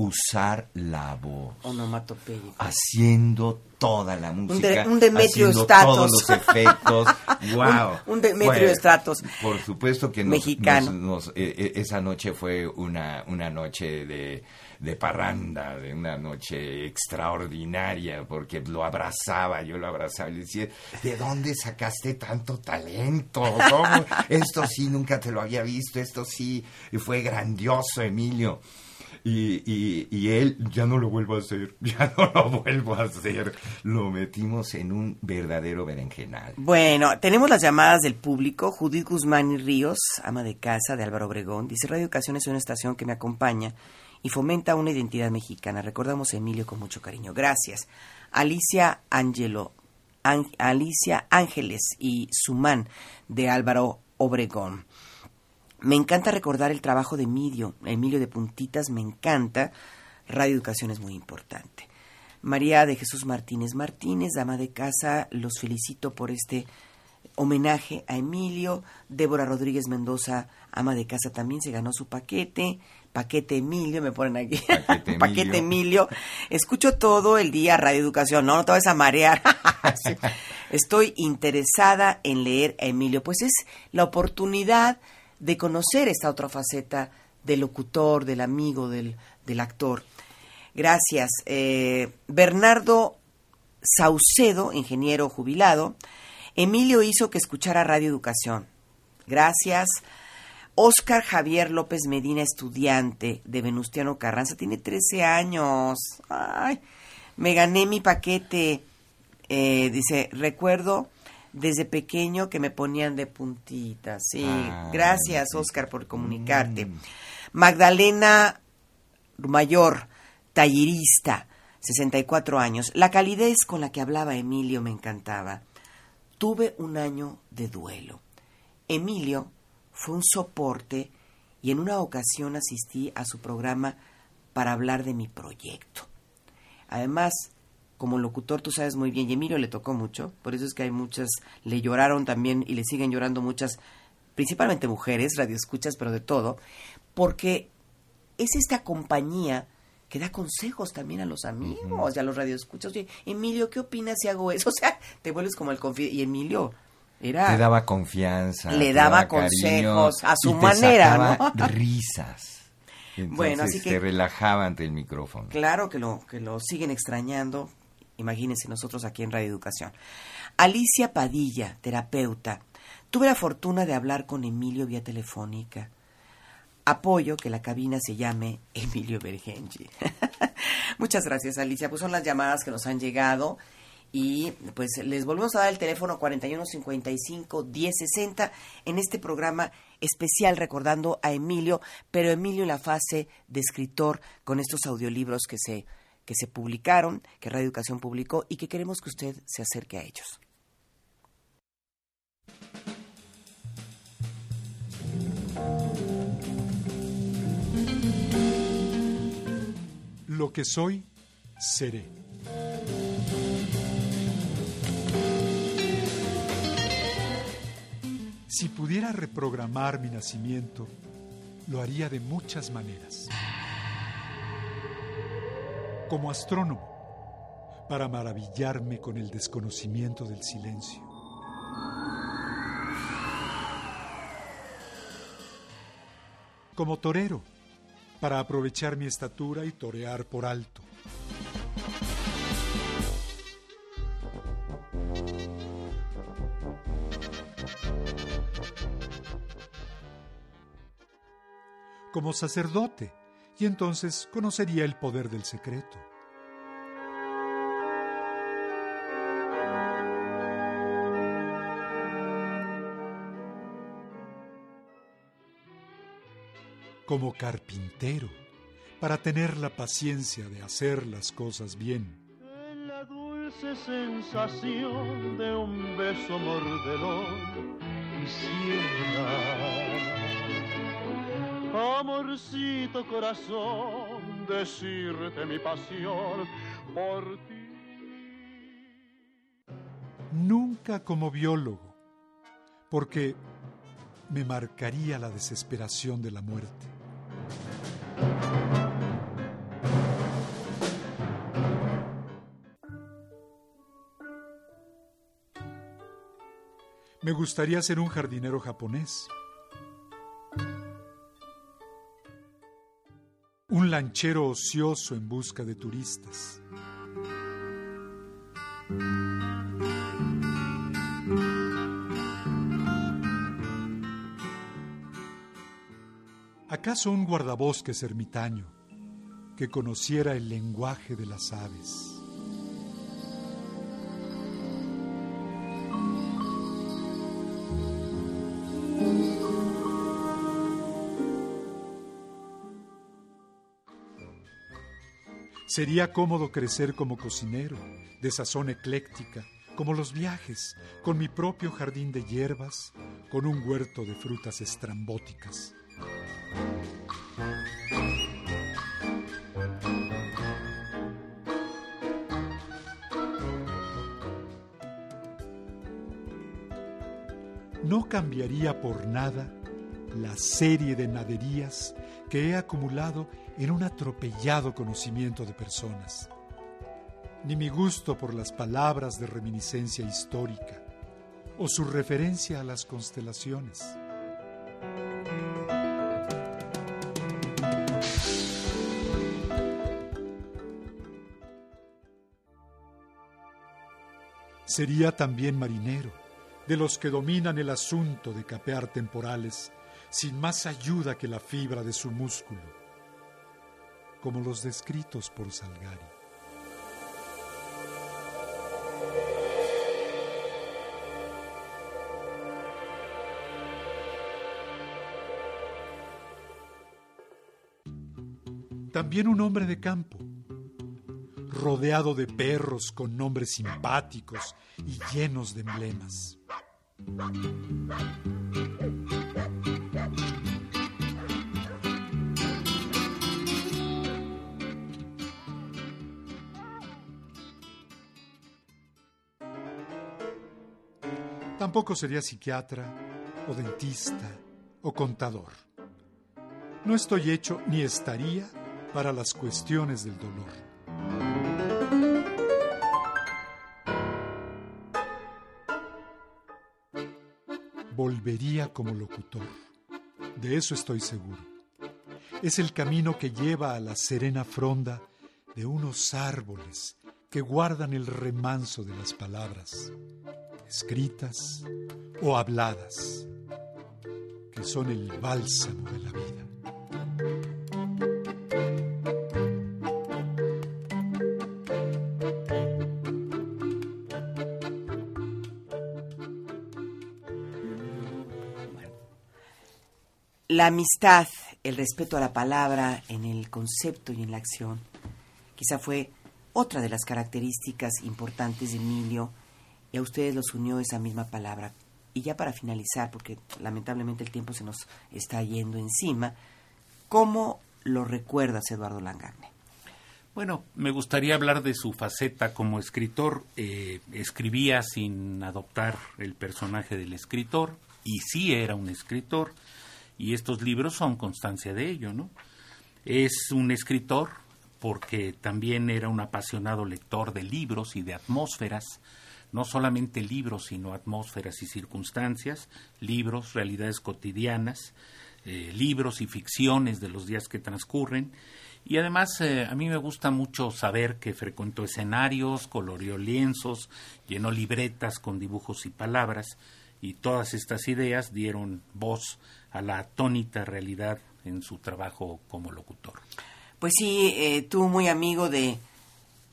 usar la voz, Onomatopeya. haciendo toda la música, de- un Demetrio Stratos. todos los efectos, wow. <laughs> Un- un Demetrio Stratos. Por supuesto que nos, Mexicano. nos- nos- eh, eh, esa noche fue una, una noche de, de parranda, de una noche extraordinaria, porque lo abrazaba, yo lo abrazaba y le decía, ¿de dónde sacaste tanto talento? ¿Cómo? Esto sí, nunca te lo había visto, esto sí, fue grandioso, Emilio. Y, y, y él, ya no lo vuelvo a hacer, <laughs> ya no lo vuelvo a hacer. Lo metimos en un verdadero berenjenal. Bueno, tenemos las llamadas del público. Judith Guzmán y Ríos, ama de casa de Álvaro Obregón, dice Radio Educación es una estación que me acompaña y fomenta una identidad mexicana. Recordamos a Emilio con mucho cariño. Gracias. Alicia Angelo, An- Alicia Ángeles y Sumán de Álvaro Obregón. Me encanta recordar el trabajo de Emilio, Emilio de Puntitas, me encanta. Radio Educación es muy importante. María de Jesús Martínez Martínez, dama de casa, los felicito por este homenaje a Emilio. Débora Rodríguez Mendoza, ama de casa, también se ganó su paquete. Paquete Emilio, me ponen aquí. Paquete <laughs> Paquete Emilio. Emilio. Escucho todo el día Radio Educación. No, no te vas a marear. <laughs> Estoy interesada en leer a Emilio. Pues es la oportunidad de conocer esta otra faceta del locutor, del amigo, del, del actor. Gracias. Eh, Bernardo Saucedo, ingeniero jubilado. Emilio hizo que escuchara Radio Educación. Gracias. Oscar Javier López Medina, estudiante de Venustiano Carranza, tiene 13 años. Ay, me gané mi paquete. Eh, dice, recuerdo desde pequeño que me ponían de puntitas. Sí, Ah, gracias. Oscar por comunicarte. Magdalena Mayor, tallerista, 64 años. La calidez con la que hablaba Emilio me encantaba. Tuve un año de duelo. Emilio fue un soporte y en una ocasión asistí a su programa para hablar de mi proyecto. Además, como locutor tú sabes muy bien, y Emilio le tocó mucho, por eso es que hay muchas, le lloraron también y le siguen llorando muchas, principalmente mujeres, radioescuchas, pero de todo, porque es esta compañía que da consejos también a los amigos y a los radioescuchas. Oye, Emilio, ¿qué opinas si hago eso? <laughs> O sea, te vuelves como el confidente. Y Emilio era... Te daba confianza. Le te daba cariño, consejos a su y te manera, sacaba ¿no? <laughs> risas. Entonces, Bueno, así que- te relajaba ante el micrófono. Claro que lo, que lo siguen extrañando. Imagínense nosotros aquí en Radio Educación. Alicia Padilla, terapeuta. Tuve la fortuna de hablar con Emilio vía telefónica. Apoyo que la cabina se llame Emilio Bergenji. <laughs> Muchas gracias, Alicia. Pues son las llamadas que nos han llegado. Y pues les volvemos a dar el teléfono 4155 1060 en este programa especial recordando a Emilio, pero Emilio en la fase de escritor con estos audiolibros que se, que se publicaron, que Radio Educación publicó y que queremos que usted se acerque a ellos. Lo que soy, seré. Si pudiera reprogramar mi nacimiento, lo haría de muchas maneras. Como astrónomo, para maravillarme con el desconocimiento del silencio. Como torero, para aprovechar mi estatura y torear por alto. Como sacerdote, y entonces conocería el poder del secreto. Como carpintero, para tener la paciencia de hacer las cosas bien. La dulce sensación de un beso mordelón quisiera. Amorcito corazón, decirte mi pasión por ti. Nunca como biólogo, porque me marcaría la desesperación de la muerte. Me gustaría ser un jardinero japonés. Un lanchero ocioso en busca de turistas. ¿Acaso un guardabosques ermitaño que conociera el lenguaje de las aves? Sería cómodo crecer como cocinero, de sazón ecléctica, como los viajes, con mi propio jardín de hierbas, con un huerto de frutas estrambóticas. No cambiaría por nada la serie de naderías que he acumulado en un atropellado conocimiento de personas, ni mi gusto por las palabras de reminiscencia histórica o su referencia a las constelaciones. Sería también marinero, de los que dominan el asunto de capear temporales sin más ayuda que la fibra de su músculo, como los descritos por Salgari. También un hombre de campo, rodeado de perros con nombres simpáticos y llenos de emblemas. Tampoco sería psiquiatra o dentista o contador. No estoy hecho ni estaría para las cuestiones del dolor. Volvería como locutor, de eso estoy seguro. Es el camino que lleva a la serena fronda de unos árboles que guardan el remanso de las palabras, escritas o habladas, que son el bálsamo de la vida. La amistad, el respeto a la palabra en el concepto y en la acción, quizá fue otra de las características importantes de Emilio y a ustedes los unió esa misma palabra. Y ya para finalizar, porque lamentablemente el tiempo se nos está yendo encima, ¿cómo lo recuerdas, Eduardo Langagne? Bueno, me gustaría hablar de su faceta como escritor. Eh, escribía sin adoptar el personaje del escritor, y sí era un escritor, y estos libros son constancia de ello, ¿no? Es un escritor porque también era un apasionado lector de libros y de atmósferas, no solamente libros, sino atmósferas y circunstancias, libros, realidades cotidianas, eh, libros y ficciones de los días que transcurren. Y además eh, a mí me gusta mucho saber que frecuentó escenarios, colorió lienzos, llenó libretas con dibujos y palabras, y todas estas ideas dieron voz a la atónita realidad en su trabajo como locutor. Pues sí, eh, tú muy amigo de,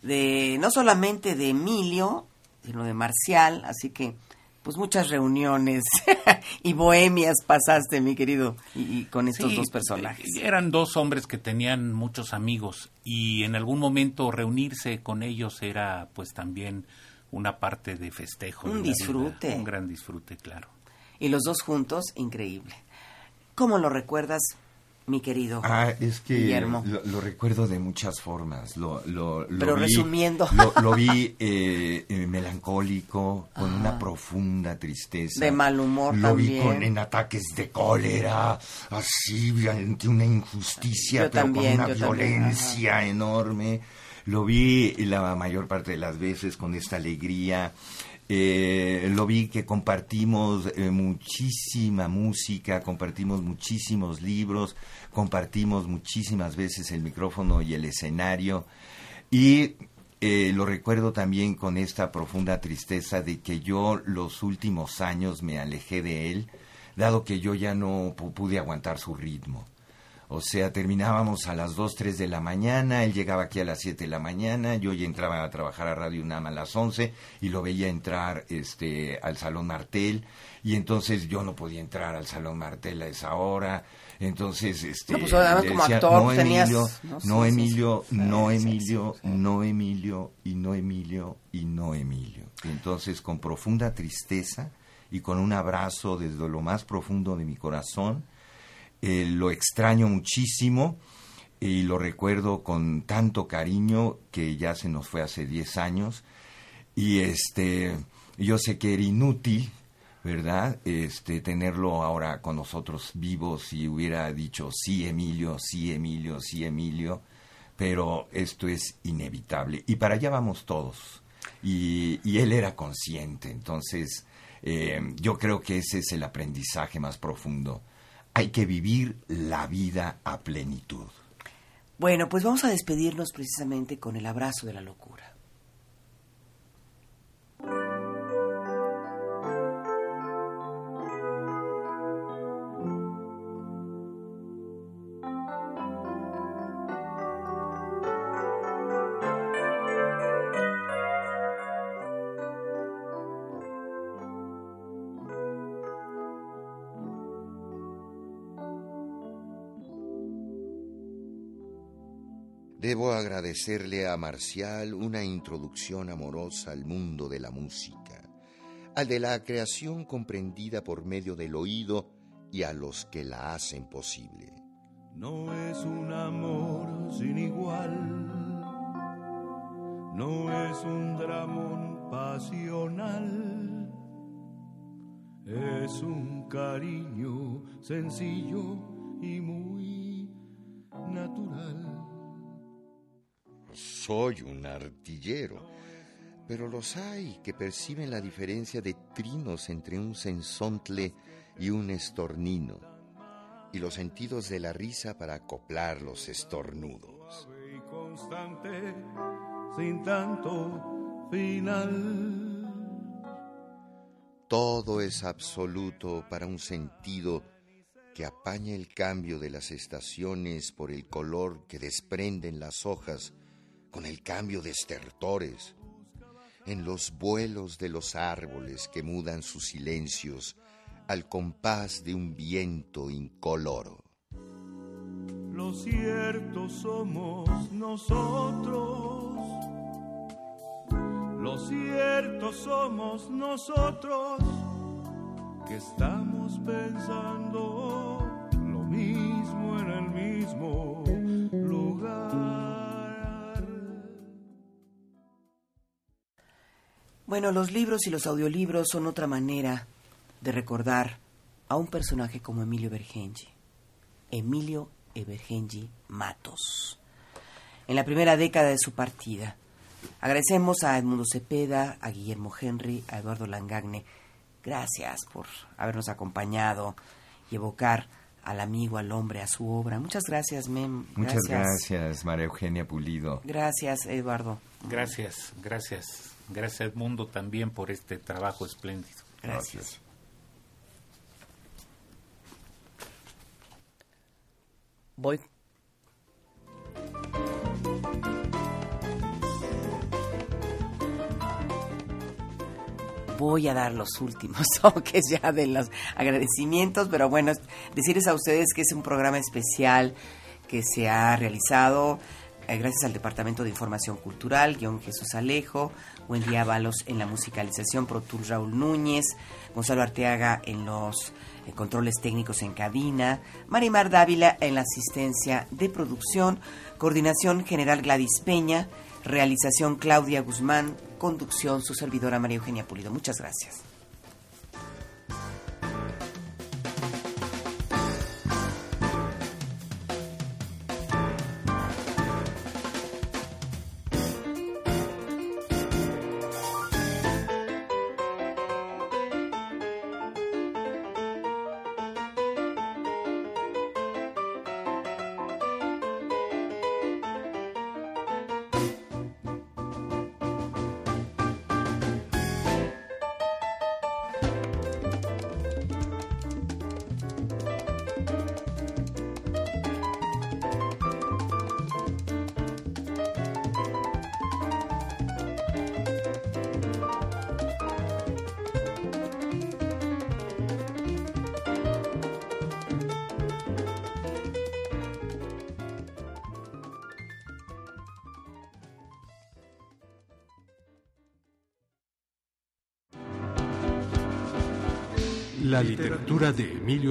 de, no solamente de Emilio, sino de Marcial, así que pues muchas reuniones <laughs> y bohemias pasaste, mi querido, y, con estos dos personajes. Eh, eran dos hombres que tenían muchos amigos y en algún momento reunirse con ellos era pues también una parte de festejo. Un disfrute. un gran disfrute, claro. Y los dos juntos, increíble. ¿Cómo lo recuerdas mi querido ah, es que Guillermo. Lo, recuerdo de muchas formas. Lo, lo, Pero resumiendo. Lo, vi eh, eh, melancólico, con una profunda tristeza. De mal humor lo también. vi con, en ataques de cólera, así, ante una injusticia, pero con una violencia enorme. Lo vi la mayor parte de las veces con esta alegría. Eh, lo vi que compartimos eh, muchísima música, compartimos muchísimos libros, compartimos muchísimas veces el micrófono y el escenario. Y eh, lo recuerdo también con esta profunda tristeza de que yo los últimos años me alejé de él, dado que yo ya no pude aguantar su ritmo. O sea, terminábamos a las 2, 3 de la mañana, él llegaba aquí a las 7 de la mañana, yo ya entraba a trabajar a Radio UNAM a las 11 y lo veía entrar este, al Salón Martel y entonces yo no podía entrar al Salón Martel a esa hora. Entonces, este, no, pues, como actor, no, Emilio, no, Emilio, no Emilio, no Emilio, y no Emilio, y no Emilio. entonces, con profunda tristeza y con un abrazo desde lo más profundo de mi corazón, eh, lo extraño muchísimo y lo recuerdo con tanto cariño que ya se nos fue hace 10 años. Y este yo sé que era inútil verdad este tenerlo ahora con nosotros vivos si hubiera dicho sí Emilio sí Emilio sí Emilio pero esto es inevitable. Y para allá vamos todos. Y, y él era consciente entonces eh, yo creo que ese es el aprendizaje más profundo hay que vivir la vida a plenitud. Bueno, pues vamos a despedirnos precisamente con el abrazo de la locura. Debo agradecerle a Marcial una introducción amorosa al mundo de la música, al de la creación comprendida por medio del oído y a los que la hacen posible. No es un amor sin igual, no es un dramón pasional, es un cariño sencillo y muy natural soy un artillero, pero los hay que perciben la diferencia de trinos entre un sensontle y un estornino, y los sentidos de la risa para acoplar los estornudos. y constante, sin tanto final. Todo es absoluto para un sentido que apaña el cambio de las estaciones por el color que desprenden las hojas con el cambio de estertores, en los vuelos de los árboles que mudan sus silencios al compás de un viento incoloro. Lo cierto somos nosotros. Lo cierto somos nosotros que estamos pensando lo mismo en el mismo lugar. Bueno, los libros y los audiolibros son otra manera de recordar a un personaje como Emilio Bergengi. Emilio Evergengi Matos. En la primera década de su partida. Agradecemos a Edmundo Cepeda, a Guillermo Henry, a Eduardo Langagne. Gracias por habernos acompañado y evocar al amigo, al hombre, a su obra. Muchas gracias, Mem. Muchas gracias, María Eugenia Pulido. Gracias, Eduardo. Gracias, gracias. Gracias, Edmundo, también por este trabajo espléndido. Gracias. Voy. Voy a dar los últimos <laughs> toques ya de los agradecimientos, pero bueno, decirles a ustedes que es un programa especial que se ha realizado gracias al Departamento de Información Cultural, guion Jesús Alejo, Wendy Ábalos en la musicalización, Pro Tour Raúl Núñez, Gonzalo Arteaga en los eh, controles técnicos en cabina, Marimar Dávila en la asistencia de producción, coordinación general Gladys Peña, realización Claudia Guzmán, conducción su servidora María Eugenia Pulido. Muchas gracias.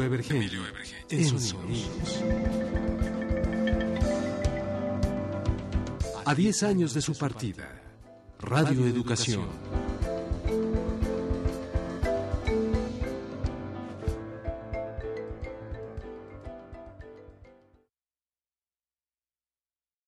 De Emilio Evergenio en sonidos. A 10 años de su partida, Radio Educación